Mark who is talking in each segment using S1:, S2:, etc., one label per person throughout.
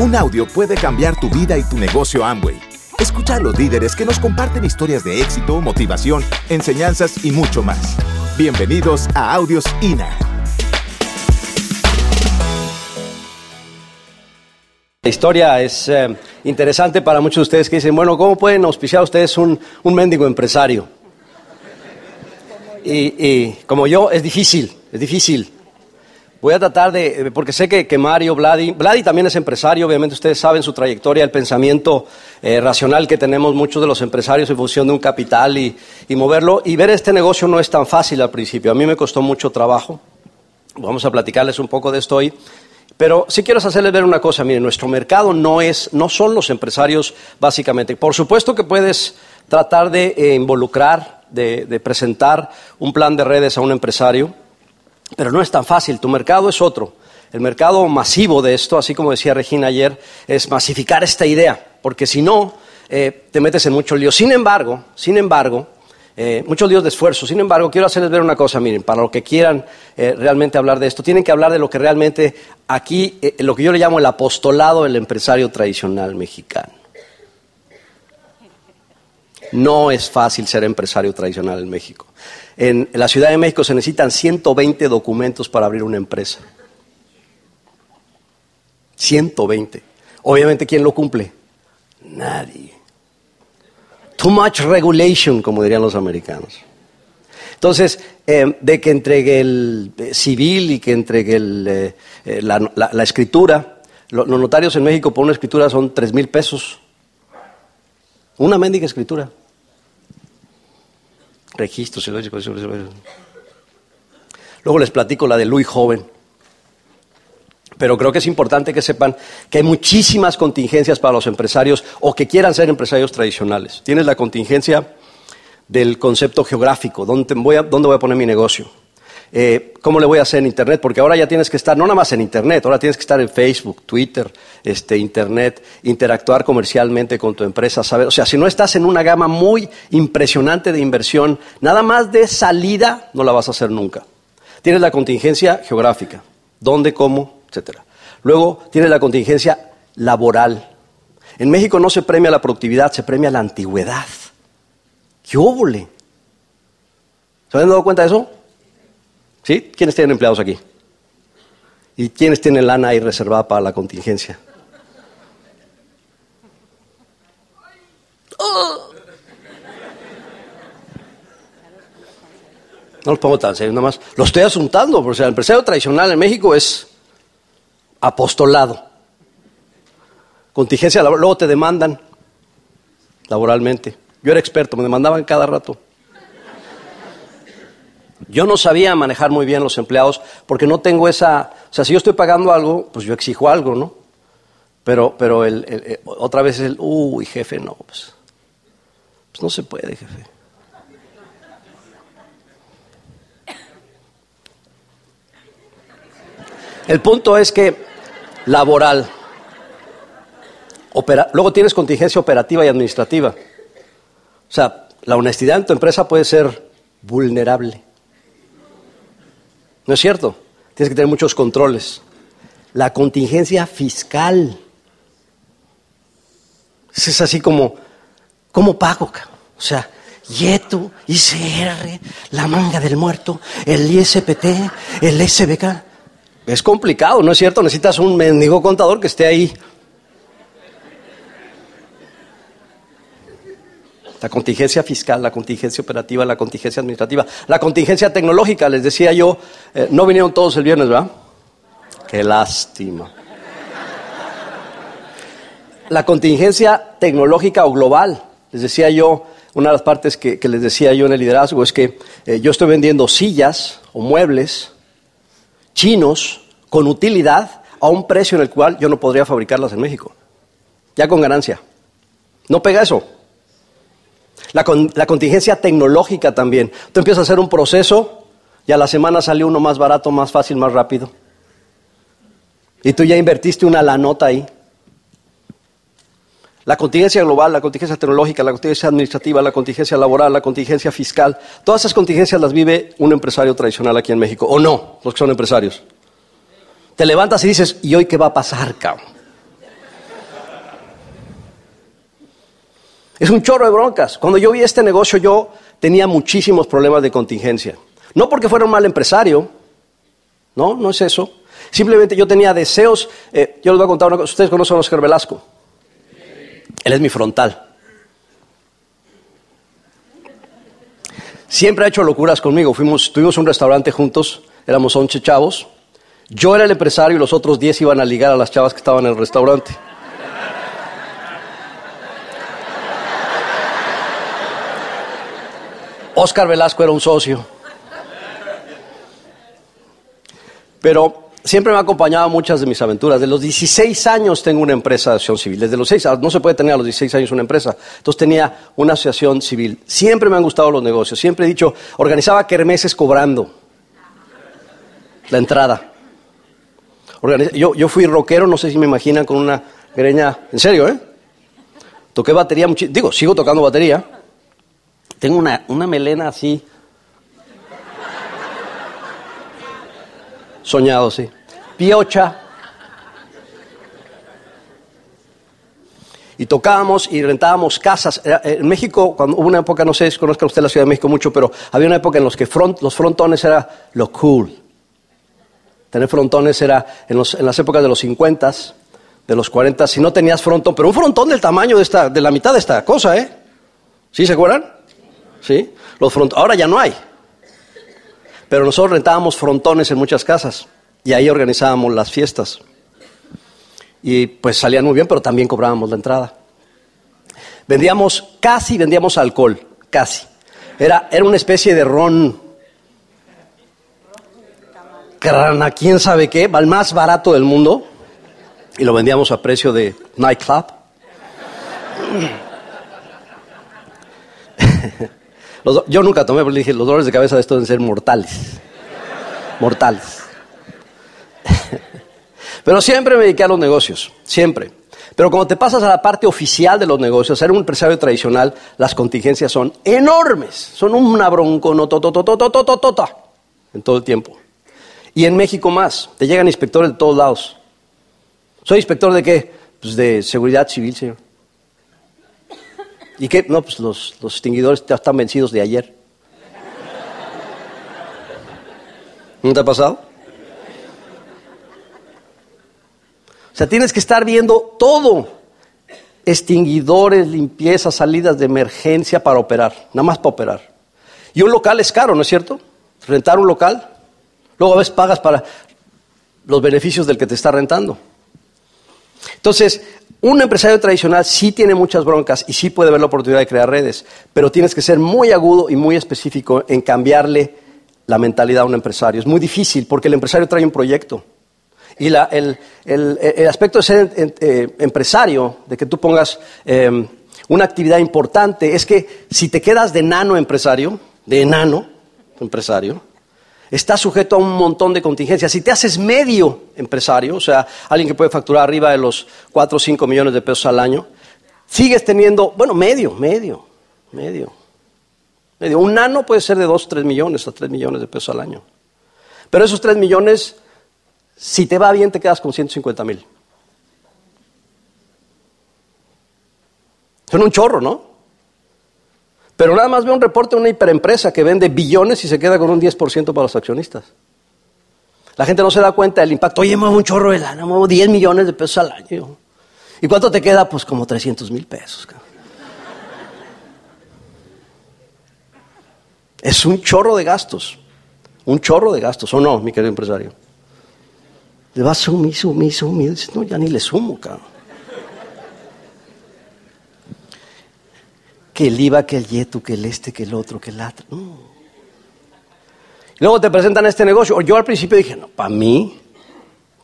S1: Un audio puede cambiar tu vida y tu negocio Amway. Escucha a los líderes que nos comparten historias de éxito, motivación, enseñanzas y mucho más. Bienvenidos a Audios INA.
S2: La historia es eh, interesante para muchos de ustedes que dicen, bueno, ¿cómo pueden auspiciar ustedes un, un mendigo empresario? Y, y como yo, es difícil, es difícil. Voy a tratar de, porque sé que, que Mario, Vladi, Vladi también es empresario, obviamente ustedes saben su trayectoria, el pensamiento eh, racional que tenemos muchos de los empresarios en función de un capital y, y moverlo. Y ver este negocio no es tan fácil al principio, a mí me costó mucho trabajo. Vamos a platicarles un poco de esto hoy. Pero sí quiero hacerles ver una cosa, miren, nuestro mercado no es, no son los empresarios básicamente. Por supuesto que puedes tratar de eh, involucrar, de, de presentar un plan de redes a un empresario, pero no es tan fácil, tu mercado es otro. El mercado masivo de esto, así como decía Regina ayer, es masificar esta idea, porque si no, eh, te metes en mucho lío. Sin embargo, sin embargo, eh, muchos líos de esfuerzo. Sin embargo, quiero hacerles ver una cosa, miren, para los que quieran eh, realmente hablar de esto, tienen que hablar de lo que realmente aquí, eh, lo que yo le llamo el apostolado del empresario tradicional mexicano. No es fácil ser empresario tradicional en México. En la Ciudad de México se necesitan 120 documentos para abrir una empresa. 120. Obviamente, ¿quién lo cumple? Nadie. Too much regulation, como dirían los americanos. Entonces, eh, de que entregue el eh, civil y que entregue el, eh, la, la- la escritura, lo- los notarios en México por una escritura son tres mil pesos. Una mendiga escritura. Registros. Luego les platico la de Luis Joven. Pero creo que es importante que sepan que hay muchísimas contingencias para los empresarios o que quieran ser empresarios tradicionales. Tienes la contingencia del concepto geográfico, ¿dónde voy a, dónde voy a poner mi negocio? Eh, ¿Cómo le voy a hacer en Internet? Porque ahora ya tienes que estar, no nada más en Internet, ahora tienes que estar en Facebook, Twitter, este, Internet, interactuar comercialmente con tu empresa, saber, o sea, si no estás en una gama muy impresionante de inversión, nada más de salida no la vas a hacer nunca. Tienes la contingencia geográfica, dónde, cómo, etcétera. Luego tienes la contingencia laboral. En México no se premia la productividad, se premia la antigüedad. ¿Qué óvole? ¿Se habían dado cuenta de eso? ¿Sí? ¿Quiénes tienen empleados aquí? ¿Y quiénes tienen lana ahí reservada para la contingencia? ¡Oh! No los pongo tan serios, nada más. Lo estoy asuntando, porque el empresario tradicional en México es apostolado. Contingencia laboral, luego te demandan laboralmente. Yo era experto, me demandaban cada rato. Yo no sabía manejar muy bien los empleados porque no tengo esa, o sea, si yo estoy pagando algo, pues yo exijo algo, ¿no? Pero, pero el, el- otra vez el, uy, jefe, no, pues, pues no se puede, jefe. El punto es que laboral, luego tienes contingencia operativa y administrativa. O sea, la honestidad en tu empresa puede ser vulnerable. ¿No es cierto? Tienes que tener muchos controles. La contingencia fiscal. Es así como, ¿cómo pago? O sea, YETU, ICR, la manga del muerto, el ISPT, el SBK. Es complicado, ¿no es cierto? Necesitas un mendigo contador que esté ahí. La contingencia fiscal, la contingencia operativa, la contingencia administrativa, la contingencia tecnológica, les decía yo, eh, no vinieron todos el viernes, ¿verdad? Qué lástima. La contingencia tecnológica o global, les decía yo, una de las partes que, que les decía yo en el liderazgo es que eh, yo estoy vendiendo sillas o muebles chinos con utilidad a un precio en el cual yo no podría fabricarlas en México. Ya con ganancia. ¿No pega eso? La, la contingencia tecnológica también. Tú empiezas a hacer un proceso y a la semana salió uno más barato, más fácil, más rápido. Y tú ya invertiste una la nota ahí. La contingencia global, la contingencia tecnológica, la contingencia administrativa, la contingencia laboral, la contingencia fiscal, todas esas contingencias las vive un empresario tradicional aquí en México, o no, los que son empresarios. Te levantas y dices, ¿y hoy qué va a pasar, cabrón? Es un chorro de broncas. Cuando yo vi este negocio, yo tenía muchísimos problemas de contingencia. No porque fuera un mal empresario, no, no es eso. Simplemente yo tenía deseos. Eh, yo les voy a contar una cosa. ¿Ustedes conocen a Oscar Velasco? Él es mi frontal. Siempre ha hecho locuras conmigo. Fuimos, tuvimos un restaurante juntos, éramos 11 chavos. Yo era el empresario y los otros 10 iban a ligar a las chavas que estaban en el restaurante. Oscar Velasco era un socio. Pero siempre me ha acompañado muchas de mis aventuras. De los 16 años tengo una empresa de asociación civil. Desde los 6, no se puede tener a los 16 años una empresa. Entonces tenía una asociación civil. Siempre me han gustado los negocios. Siempre he dicho, organizaba kermeses cobrando la entrada. yo, yo fui rockero, no sé si me imaginan, con una greña. En serio, ¿eh? Toqué batería, digo, sigo tocando batería. Tengo una, una melena así. Soñado, sí. Piocha. Y tocábamos y rentábamos casas. En México, cuando hubo una época, no sé si conozca usted la Ciudad de México mucho, pero había una época en los que los frontones era lo cool. Tener frontones era en, las épocas de los 50, de los 40, si no tenías frontón, pero un frontón del tamaño de, esta, de la mitad de esta cosa, ¿eh? ¿Sí se acuerdan? ¿Sí? Los ahora ya no hay. Pero nosotros rentábamos frontones en muchas casas y ahí organizábamos las fiestas. Y pues salían muy bien, pero también cobrábamos la entrada. Vendíamos, casi vendíamos alcohol, casi. Era, era una especie de ron. Crana, quién sabe qué, el más barato del mundo. Y lo vendíamos a precio de nightclub. yo nunca tomé, porque dije, los dolores de cabeza de esto deben ser mortales. Mortales. Pero siempre me dediqué a los negocios, siempre. Pero cuando te pasas a la parte oficial de los negocios, ser un empresario tradicional, las contingencias son enormes. Son una no en todo el tiempo. Y en México más. Te llegan inspectores de todos lados. ¿Soy inspector de qué? Pues de seguridad civil, señor. ¿Y qué? No, pues los, los extinguidores ya están vencidos de ayer. ¿No te ha pasado? O sea, tienes que estar viendo todo. Extinguidores, limpieza, salidas de emergencia para operar, nada más para operar. Y un local es caro, ¿no es cierto? Rentar un local. Luego a veces pagas para los beneficios del que te está rentando. Entonces, un empresario tradicional sí tiene muchas broncas y sí puede ver la oportunidad de crear redes, pero tienes que ser muy agudo y muy específico en cambiarle la mentalidad a un empresario. Es muy difícil porque el empresario trae un proyecto. Y el, aspecto de ser eh, empresario, de que tú pongas em, una actividad importante, es que si te quedas de nano empresario, de enano empresario, está sujeto a un montón de contingencias. Si te haces medio empresario, o sea, alguien que puede facturar arriba de los 4 o 5 millones de pesos al año, sigues teniendo, bueno, medio, medio, medio, medio. Un nano puede ser de 2 o 3 millones a 3 millones de pesos al año. Pero esos 3 millones, si te va bien, te quedas con 150 mil. Son un chorro, ¿no? Pero nada más ve un reporte de una hiperempresa que vende billones y se queda con un 10% para los accionistas. La gente no se da cuenta del impacto. Oye, muevo un chorro de lana, muevo 10 millones de pesos al año. ¿Y cuánto te queda? Pues como 300 mil pesos. Es un chorro de gastos. Un chorro de gastos, ¿o no, mi querido empresario? Le vas sumir, sumir, sumir. No, ya ni le sumo, cabrón. Que el IVA, que el YETU, que el este, que el otro, que el otro. luego te presentan este negocio. Yo al principio dije, no, para mí.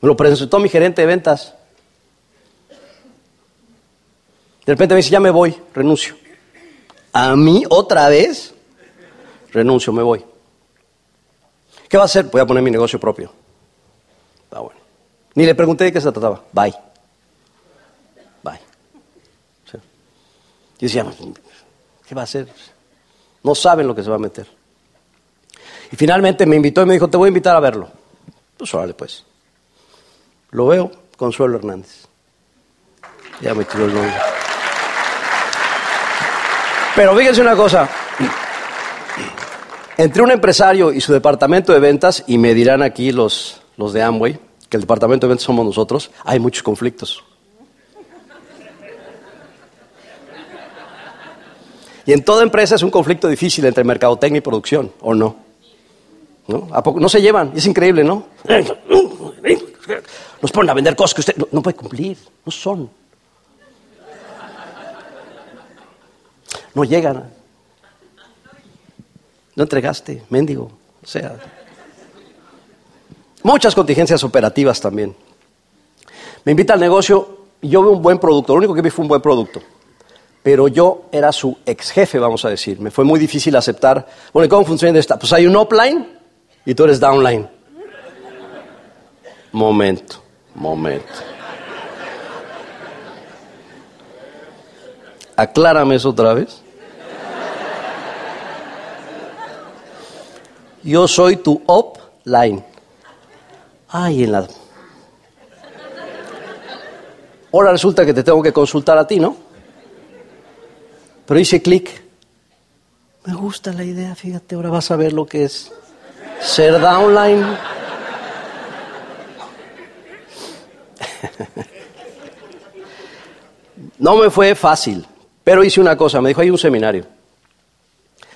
S2: Me lo presentó mi gerente de ventas. De repente me dice, ya me voy, renuncio. A mí otra vez, renuncio, me voy. ¿Qué va a hacer? Voy a poner mi negocio propio. Está bueno. Ni le pregunté de qué se trataba. Bye. Bye. Y decía, ¿Qué va a hacer? No saben lo que se va a meter. Y finalmente me invitó y me dijo, te voy a invitar a verlo. Pues órale, pues. Lo veo, Consuelo Hernández. Ya me tiró el nombre. Pero fíjense una cosa. Entre un empresario y su departamento de ventas, y me dirán aquí los, los de Amway, que el departamento de ventas somos nosotros, hay muchos conflictos. Y en toda empresa es un conflicto difícil entre mercadotecnia y producción, ¿o no? ¿No? ¿A poco? no se llevan, y es increíble, ¿no? Nos ponen a vender cosas que usted no, no puede cumplir, no son. No llegan. No entregaste, mendigo. O sea, muchas contingencias operativas también. Me invita al negocio y yo veo un buen producto. Lo único que vi fue un buen producto. Pero yo era su ex jefe, vamos a decir. Me fue muy difícil aceptar. Bueno, ¿y cómo funciona esta? Pues hay un upline y tú eres downline. Momento, momento. Aclárame eso otra vez. Yo soy tu upline. Ay, en la... Ahora resulta que te tengo que consultar a ti, ¿no? Pero hice clic. Me gusta la idea, fíjate, ahora vas a ver lo que es ser downline. No me fue fácil, pero hice una cosa, me dijo, hay un seminario.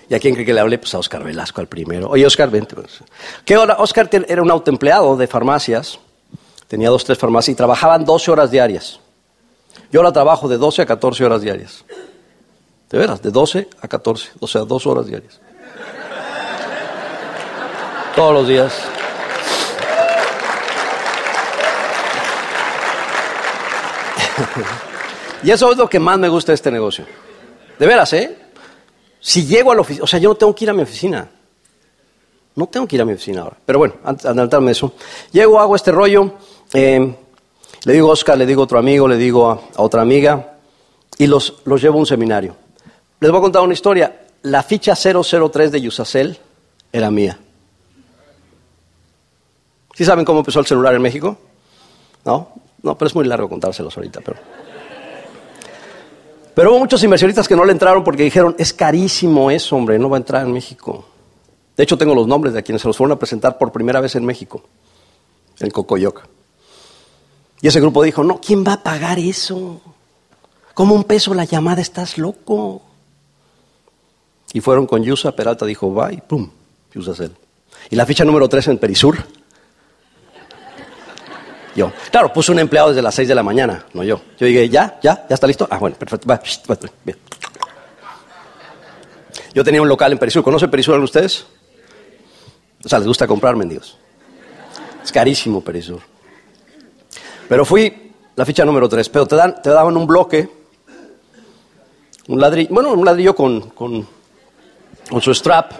S2: ¿Y a quién cree que le hablé? Pues a Oscar Velasco, al primero. Oye, Oscar, vente. Pues. ¿Qué hora? Oscar era un autoempleado de farmacias, tenía dos, tres farmacias y trabajaban 12 horas diarias. Yo ahora trabajo de 12 a 14 horas diarias. De veras, de 12 a 14, o sea, dos horas diarias. Todos los días. y eso es lo que más me gusta de este negocio. De veras, ¿eh? Si llego a la oficina, o sea, yo no tengo que ir a mi oficina. No tengo que ir a mi oficina ahora. Pero bueno, antes de adelantarme eso. Llego, hago este rollo. Eh, le digo a Oscar, le digo a otro amigo, le digo a, otra amiga. Y los, los llevo a un seminario. Les voy a contar una historia. La ficha 003 de Yusacel era mía. ¿Sí saben cómo empezó el celular en México? ¿No? No, pero es muy largo contárselos ahorita. Pero, pero hubo muchos inversionistas que no le entraron porque dijeron, es carísimo eso, hombre, no va a entrar en México. De hecho, tengo los nombres de quienes se los fueron a presentar por primera vez en México, en Cocoyoc. Y ese grupo dijo, no, ¿quién va a pagar eso? ¿Cómo un peso la llamada? Estás loco. Y fueron con Yusa, Peralta dijo, va y pum, Yusacel. Y la ficha número 3 en Perisur. Yo. Claro, puse un empleado desde las 6 de la mañana, no yo. Yo dije, ¿ya? ¿Ya? ¿Ya está listo? Ah, bueno, perfecto. Va, bien. Yo tenía un local en Perisur. ¿Conocen Perisur ustedes? O sea, les gusta comprar mendigos. Es carísimo Perisur. Pero fui la ficha número 3. Pero te, dan, te daban un bloque, un ladrillo, bueno, un ladrillo con con su strap.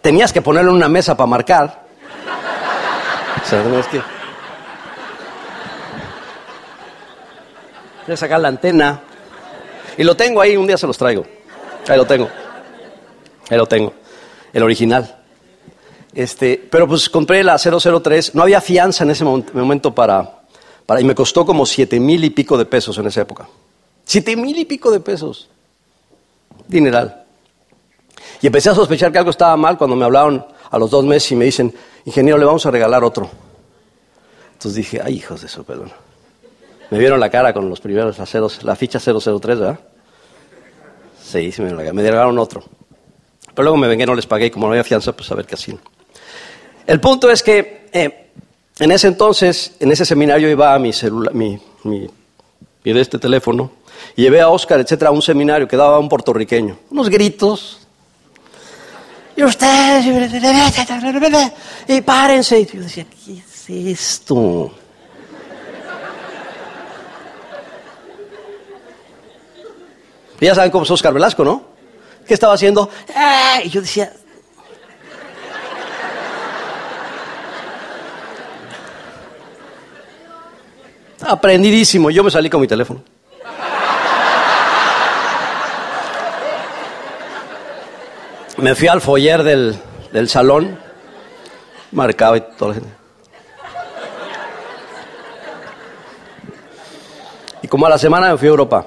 S2: Tenías que ponerlo en una mesa para marcar. Que... Voy a sacar la antena. Y lo tengo ahí, un día se los traigo. Ahí lo tengo. Ahí lo tengo. El original. Este, pero pues compré la 003, no había fianza en ese momento para, para y me costó como siete mil y pico de pesos en esa época. Siete mil y pico de pesos. Dineral. Y empecé a sospechar que algo estaba mal cuando me hablaron a los dos meses y me dicen, ingeniero, le vamos a regalar otro. Entonces dije, ay, hijos de eso, perdón. Me vieron la cara con los primeros aceros, la ficha 003, ¿verdad? Sí, sí me, me regalaron otro. Pero luego me vengué, no les pagué y como no había fianza, pues a ver qué hacían. El punto es que eh, en ese entonces, en ese seminario iba a mi celular, mi, mi, de este teléfono, y llevé a Oscar, etcétera, a un seminario que daba un puertorriqueño. Unos gritos. Y ustedes, y párense. Y yo decía, ¿qué es esto? ya saben cómo es Oscar Velasco, ¿no? ¿Qué estaba haciendo? Y yo decía, Aprendidísimo. Yo me salí con mi teléfono. Me fui al foyer del, salón Marcaba y toda la gente. Y como a la semana me fui a Europa,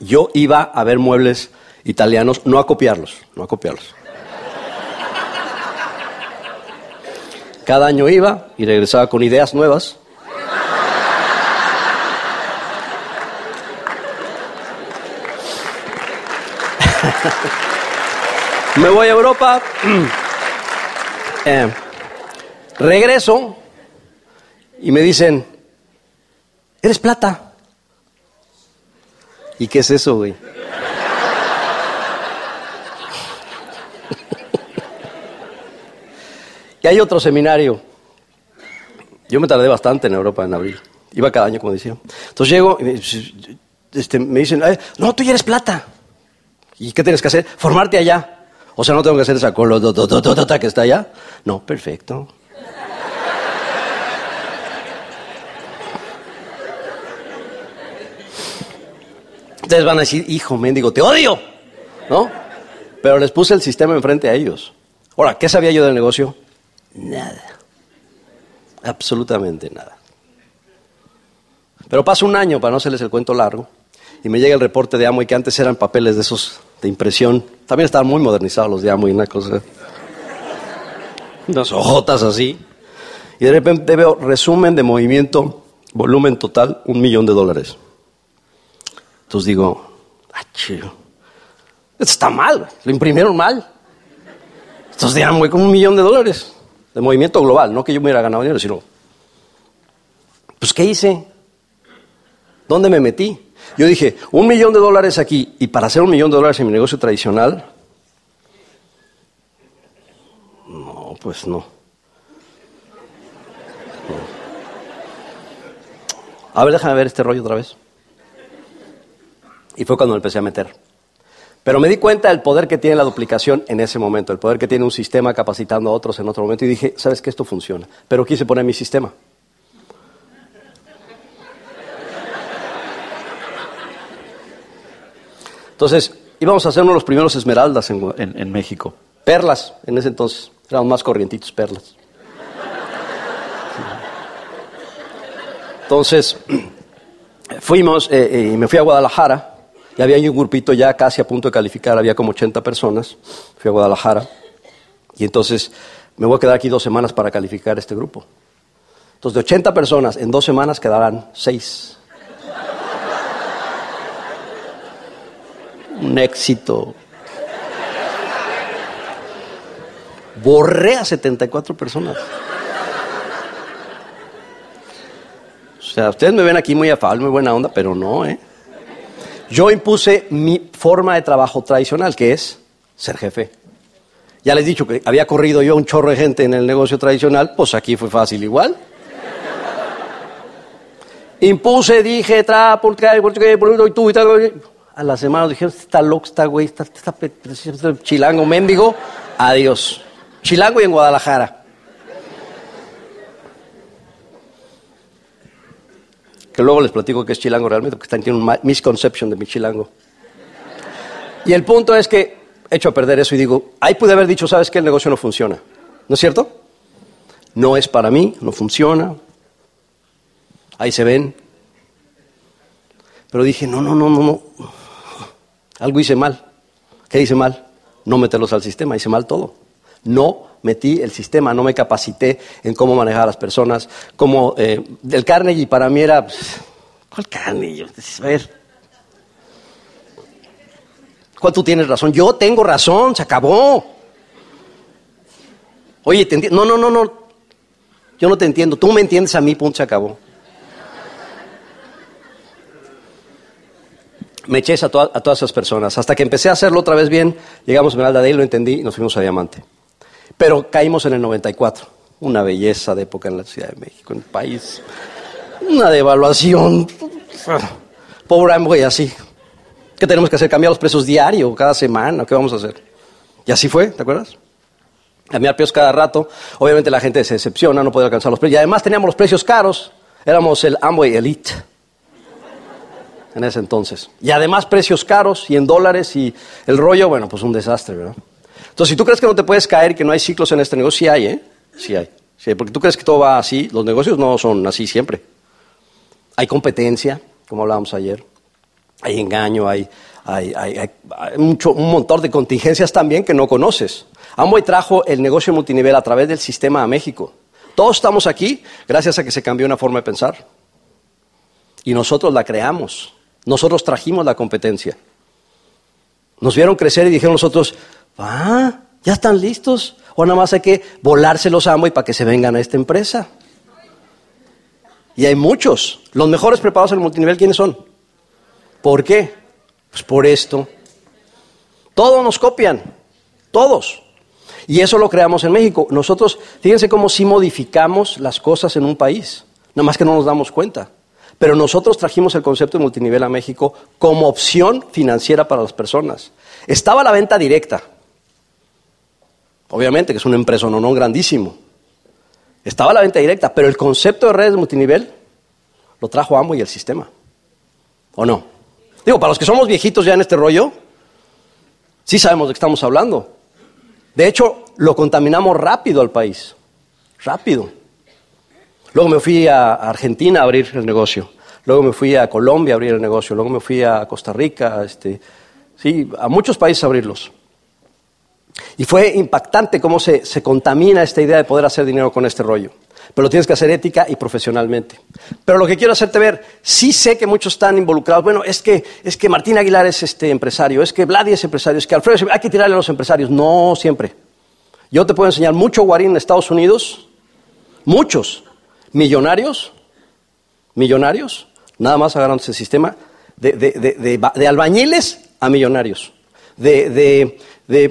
S2: yo iba a ver muebles italianos, no a copiarlos, no a copiarlos. Cada año iba y regresaba con ideas nuevas. Me voy a Europa, eh, regreso y me dicen, eres plata. ¿Y qué es eso, güey? y hay otro seminario. Yo me tardé bastante en Europa en abril. Iba cada año, como decía. Entonces llego y me, este, me dicen, no, tú ya eres plata. ¿Y qué tienes que hacer? Formarte allá. O sea, no tengo que hacer esa colo que está allá. No, perfecto. Ustedes van a decir, hijo mendigo, te odio. ¿No? Pero les puse el sistema enfrente a ellos. Ahora, ¿qué sabía yo del negocio? Nada. Absolutamente nada. Pero pasa un año, para no hacerles el cuento largo, y me llega el reporte de Amo y que antes eran papeles de esos de impresión. También estaban muy modernizados los de Amo y una cosa. Unas hojotas así. Y de repente veo resumen de movimiento, volumen total, un millón de dólares. Entonces digo, ah, chido. Esto está mal, lo imprimieron mal. Entonces de Amway con un millón de dólares de movimiento global, no que yo me hubiera ganado dinero, sino, pues ¿qué hice? ¿Dónde me metí? Yo dije, un millón de dólares aquí y para hacer un millón de dólares en mi negocio tradicional, no, pues no. A ver, déjame ver este rollo otra vez. Y fue cuando me empecé a meter. Pero me di cuenta del poder que tiene la duplicación en ese momento, el poder que tiene un sistema capacitando a otros en otro momento. Y dije, ¿sabes que Esto funciona. Pero quise poner mi sistema. Entonces, íbamos a hacer uno de los primeros esmeraldas en, México. Perlas, en ese entonces. Éramos más corrientitos, perlas. Entonces, fuimos eh, eh, y me fui a Guadalajara. Y había un grupito ya casi a punto de calificar, había como 80 personas. Fui a Guadalajara. Y entonces me voy a quedar aquí dos semanas para calificar este grupo. Entonces, de 80 personas, en dos semanas quedarán seis. Un éxito. Borré a 74 personas. O sea, ustedes me ven aquí muy afable, muy buena onda, pero no, ¿eh? Yo impuse mi forma de trabajo tradicional, que es ser jefe. Ya les he dicho que había corrido yo un chorro de gente en el negocio tradicional, pues aquí fue fácil igual. Impuse, dije, tra, por y tú y tal a la semana dijeron, está loco, está güey, está, chilango, mendigo, adiós. Chilango y en Guadalajara. Que luego les platico que es chilango realmente, porque están tienen una misconception de mi chilango. Y el punto es que he hecho a perder eso y digo, ahí pude haber dicho, sabes que el negocio no funciona. ¿No es cierto? No es para mí, no funciona. Ahí se ven. Pero dije, no, no, no, no, no. Algo hice mal. ¿Qué hice mal? No meterlos al sistema, hice mal todo. No metí el sistema, no me capacité en cómo manejar a las personas. Como eh, el Carnegie para mí era, pues, ¿cuál Carnegie? A ver, ¿cuál tú tienes razón? Yo tengo razón, se acabó. Oye, te no, no, no, no. Yo no te entiendo. Tú me entiendes a mí, punto, se acabó. Me eché a, a, todas esas personas. Hasta que empecé a hacerlo otra vez bien, llegamos a Esmeralda ahí, lo entendí y nos fuimos a Diamante. Pero caímos en el 94. Una belleza de época en la Ciudad de México, en el país. Una devaluación. Pobre Amway, así. ¿Qué tenemos que hacer? ¿Cambiar los precios diario, cada semana? ¿Qué vamos a hacer? Y así fue, ¿te acuerdas? Cambiar precios cada rato. Obviamente la gente se decepciona, no puede alcanzar los precios. Y además teníamos los precios caros. Éramos el Amway Elite en ese entonces. Y además precios caros y en dólares y el rollo, bueno, pues un desastre, ¿verdad? Entonces, si tú crees que no te puedes caer que no hay ciclos en este negocio, sí hay, ¿eh? sí hay. Sí, porque tú crees que todo va así, los negocios no son así siempre. Hay competencia, como hablábamos ayer, hay engaño, hay, hay, hay, mucho, un montón de contingencias también que no conoces. Amway trajo el negocio multinivel a través del sistema a México. Todos estamos aquí gracias a que se cambió una forma de pensar. Y nosotros la creamos. Nosotros trajimos la competencia. Nos vieron crecer y dijeron nosotros, ah, ya están listos. O nada más hay que volárselos a Amway para que se vengan a esta empresa. Y hay muchos. Los mejores preparados en el multinivel, ¿quiénes son? ¿Por qué? Pues por esto. Todos nos copian. Todos. Y eso lo creamos en México. Nosotros, fíjense cómo si modificamos las cosas en un país. Nada más que no nos damos cuenta. Pero nosotros trajimos el concepto de multinivel a México como opción financiera para las personas. Estaba la venta directa. Obviamente que es una empresa no, no grandísimo. Estaba la venta directa, pero el concepto de redes multinivel lo trajo Amo y el sistema. ¿O no? Digo, para los que somos viejitos ya en este rollo, sí sabemos de qué estamos hablando. De hecho, lo contaminamos rápido al país. Rápido. Luego me fui a Argentina a abrir el negocio. Luego me fui a Colombia a abrir el negocio. Luego me fui a Costa Rica, este, sí, a muchos países a abrirlos. Y fue impactante cómo se, se contamina esta idea de poder hacer dinero con este rollo. Pero lo tienes que hacer ética y profesionalmente. Pero lo que quiero hacerte ver, sí sé que muchos están involucrados. Bueno, es que, es que Martín Aguilar es este empresario, es que Vladi es empresario, es que Alfredo es, hay que tirarle a los empresarios. No siempre. Yo te puedo enseñar mucho guarín en Estados Unidos, muchos millonarios, millonarios, nada más agarrando ese sistema, de, de, de, de albañiles a millonarios. De,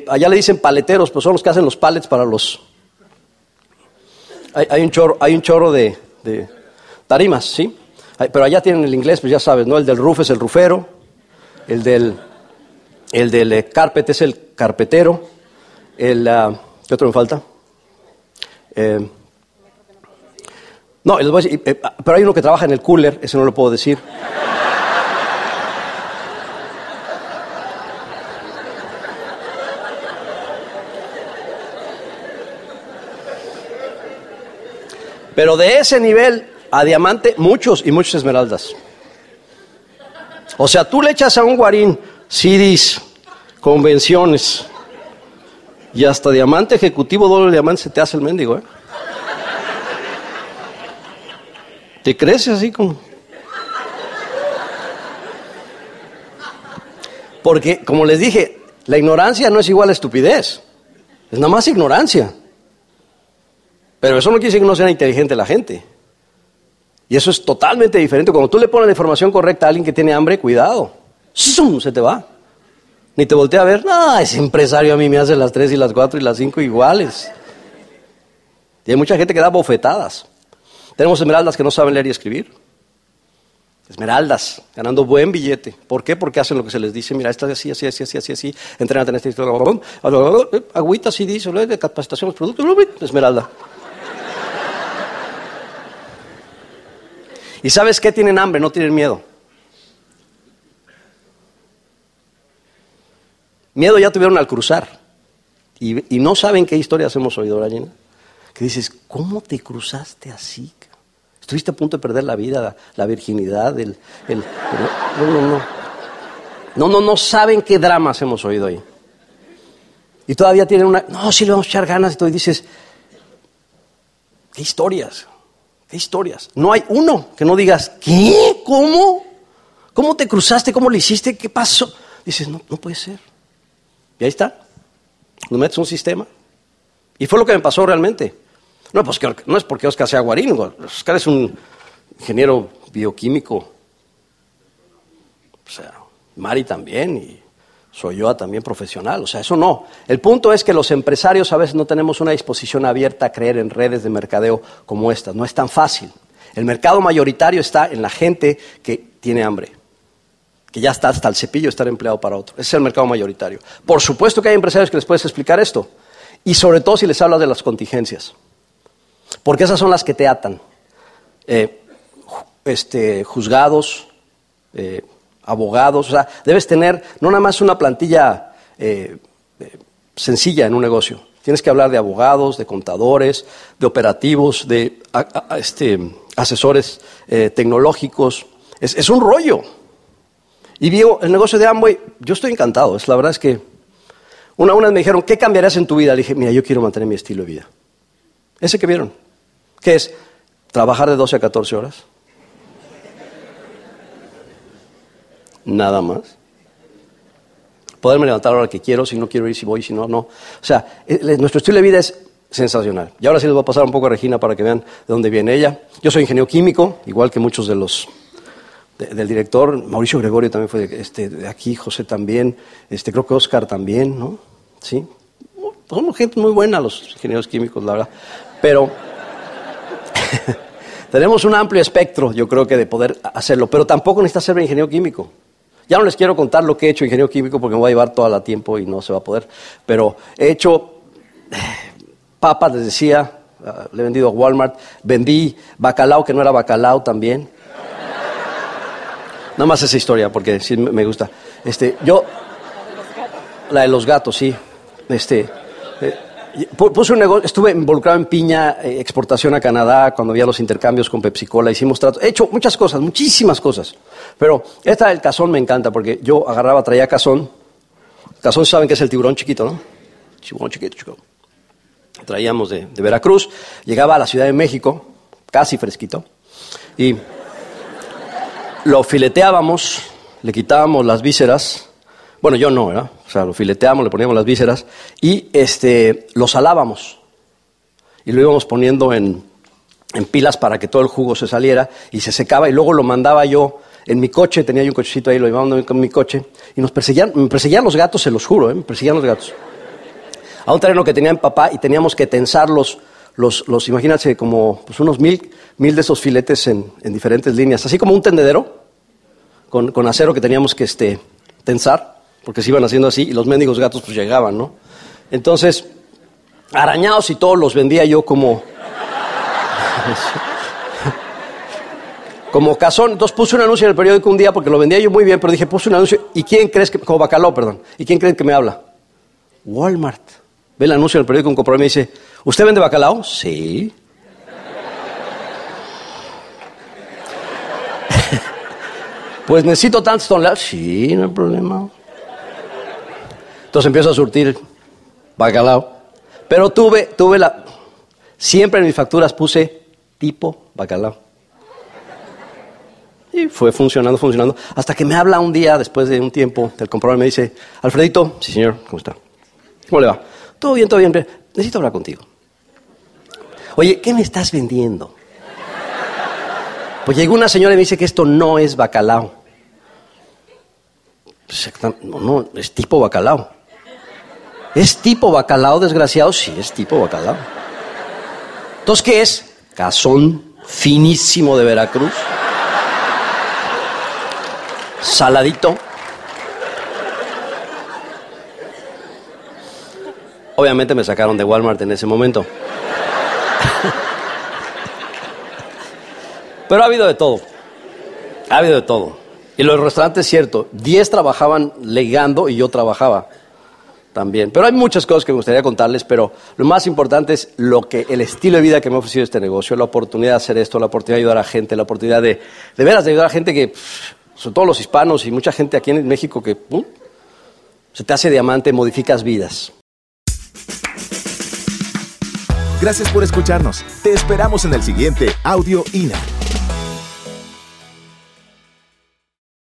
S2: allá le dicen paleteros, pues son los que hacen los palets para los... Hay, un, chorro, hay un chorro de, tarimas, ¿sí? pero allá tienen el inglés, pues ya sabes, ¿no? El del roof es el rufero, el del, el del eh, carpet es el carpetero, el... Ah, ¿Qué otro me falta? Eh, no, eh, pero hay uno que trabaja en el cooler, ese no lo puedo decir. Pero de ese nivel a diamante, muchos y muchas esmeraldas. O sea, tú le echas a un guarín CDs, convenciones, y hasta diamante ejecutivo doble diamante se te hace el mendigo, ¿eh? Te crece así como. Porque, como les dije, la ignorancia no es igual a estupidez. Es nada más ignorancia. Pero eso no quiere decir que no sea inteligente la gente. Y eso es totalmente diferente. Cuando tú le pones la información correcta a alguien que tiene hambre, cuidado. ¡Zum! Se te va. Ni te voltea a ver. No, ese empresario a mí me hace las tres y las cuatro y las cinco iguales. Y hay mucha gente que da bofetadas. Tenemos esmeraldas que no saben leer y escribir. Esmeraldas, ganando buen billete. ¿Por qué? Porque hacen lo que se les dice. Mira, esta es así, así, así, así, así, así. Entrenate en este... Agüita, sí dice, de capacitación, productos, esmeralda. ¿Y sabes qué? Tienen hambre, no tienen miedo. Miedo ya tuvieron al cruzar. Y, no saben qué historias hemos oído, ¿verdad, Que dices, ¿cómo te cruzaste así? Estuviste a punto de perder la vida, la, virginidad, el, no, no, no. No, no, no saben qué dramas hemos oído ahí. Y todavía tienen una, no, sí le vamos a echar ganas y. Y dices, ¿qué historias? ¿Qué historias? No hay uno que no digas, ¿qué? ¿Cómo? ¿Cómo te cruzaste? ¿Cómo lo hiciste? ¿Qué pasó? Dices, no, no puede ser. Y ahí está. Lo metes un sistema. Y fue lo que me pasó realmente. No, pues que, no es porque Oscar sea guarín. Oscar es un ingeniero bioquímico. O sea, Mari también. Y soy yo también profesional, o sea, eso no. El punto es que los empresarios a veces no tenemos una disposición abierta a creer en redes de mercadeo como estas, no es tan fácil. El mercado mayoritario está en la gente que tiene hambre, que ya está hasta el cepillo estar empleado para otro. Ese es el mercado mayoritario. Por supuesto que hay empresarios que les puedes explicar esto, y sobre todo si les hablas de las contingencias, porque esas son las que te atan. Eh, este, juzgados, eh, abogados, o sea, debes tener no nada más una plantilla eh, sencilla en un negocio, tienes que hablar de abogados, de contadores, de operativos, de este, asesores tecnológicos. Es, un rollo. Y digo, el negocio de Amway, yo estoy encantado. Es, la verdad es que una, una me dijeron, ¿qué cambiarías en tu vida? Le dije, mira, yo quiero mantener mi estilo de vida. Ese que vieron. ¿Qué es? Trabajar de 12 a 14 horas. Nada más. Poderme levantar a la hora que quiero, si no quiero ir, si voy, si no, no. O sea, eh, nuestro estilo de vida es sensacional. Y ahora sí les voy a pasar un poco a Regina para que vean de dónde viene ella. Yo soy ingeniero químico, igual que muchos de los del director. Mauricio Gregorio también fue de, este, de aquí, José también, este, creo que Oscar también, ¿no? Sí. Son gente muy buena los ingenieros químicos, la verdad. Pero tenemos un amplio espectro, yo creo que, de poder hacerlo. Pero tampoco necesita ser ingeniero químico. Ya no les quiero contar lo que he hecho ingeniero químico porque me voy a llevar todo el tiempo y no se va a poder. Pero he hecho eh, papas, les decía, ah, le he vendido a Walmart, vendí bacalao que no era bacalao también. Nada más esa historia porque sí me gusta. Este, yo la de los gatos, sí. Este, eh, Puse un negocio, estuve involucrado en piña, eh, exportación a Canadá, cuando había los intercambios con Pepsi Cola, hicimos tratos. He hecho muchas cosas, muchísimas cosas. Pero esta del cazón me encanta porque yo agarraba, traía cazón. Cazón saben que es el tiburón chiquito, ¿no? Tiburón chiquito, chico. Traíamos de, de Veracruz, llegaba a la Ciudad de México, casi fresquito, y lo fileteábamos, le quitábamos las vísceras bueno, yo no, ¿verdad? O sea, lo fileteamos, le poníamos las vísceras y este, lo salábamos. Y lo íbamos poniendo en, pilas para que todo el jugo se saliera y se secaba y luego lo mandaba yo en mi coche, tenía yo un cochecito ahí, lo iba con mi coche y nos perseguían, me perseguían los gatos, se los juro, ¿eh? me perseguían los gatos. A un terreno que tenía en papá y teníamos que tensar los, los, los imagínate, como pues unos mil, mil de esos filetes en, en diferentes líneas, así como un tendedero con, con acero que teníamos que este, tensar porque se iban haciendo así y los mendigos gatos pues llegaban, ¿no? Entonces, arañados y todos los vendía yo como... como cazón. Entonces puse un anuncio en el periódico un día porque lo vendía yo muy bien, pero dije, puse un anuncio, ¿y quién crees que... como bacalao, perdón. ¿Y quién creen que me habla? Walmart. Ve el anuncio en el periódico, un compromiso y dice, ¿usted vende bacalao? Sí. pues necesito tantos toneladas. Sí, no hay problema. Entonces empiezo a surtir bacalao. Pero tuve, tuve la... Siempre en mis facturas puse tipo bacalao. Y fue funcionando, funcionando. Hasta que me habla un día, después de un tiempo del comprador, me dice, Alfredito, sí señor, ¿cómo está? ¿Cómo le va? Todo bien, todo bien. Necesito hablar contigo. Oye, ¿qué me estás vendiendo? Pues llegó una señora y me dice que esto no es bacalao. No, no, es tipo bacalao. ¿Es tipo bacalao, desgraciado? Sí, es tipo bacalao. Entonces, ¿qué es? Cazón finísimo de Veracruz. Saladito. Obviamente me sacaron de Walmart en ese momento. Pero ha habido de todo. Ha habido de todo. Y los restaurantes, cierto, 10 trabajaban legando y yo trabajaba también. Pero hay muchas cosas que me gustaría contarles, pero lo más importante es lo que, el estilo de vida que me ha ofrecido este negocio, la oportunidad de hacer esto, la oportunidad de ayudar a gente, la oportunidad de, veras, de ayudar a gente que, sobre todo los hispanos y mucha gente aquí en México que se te hace diamante, modificas vidas.
S1: Gracias por escucharnos. Te esperamos en el siguiente Audio INA.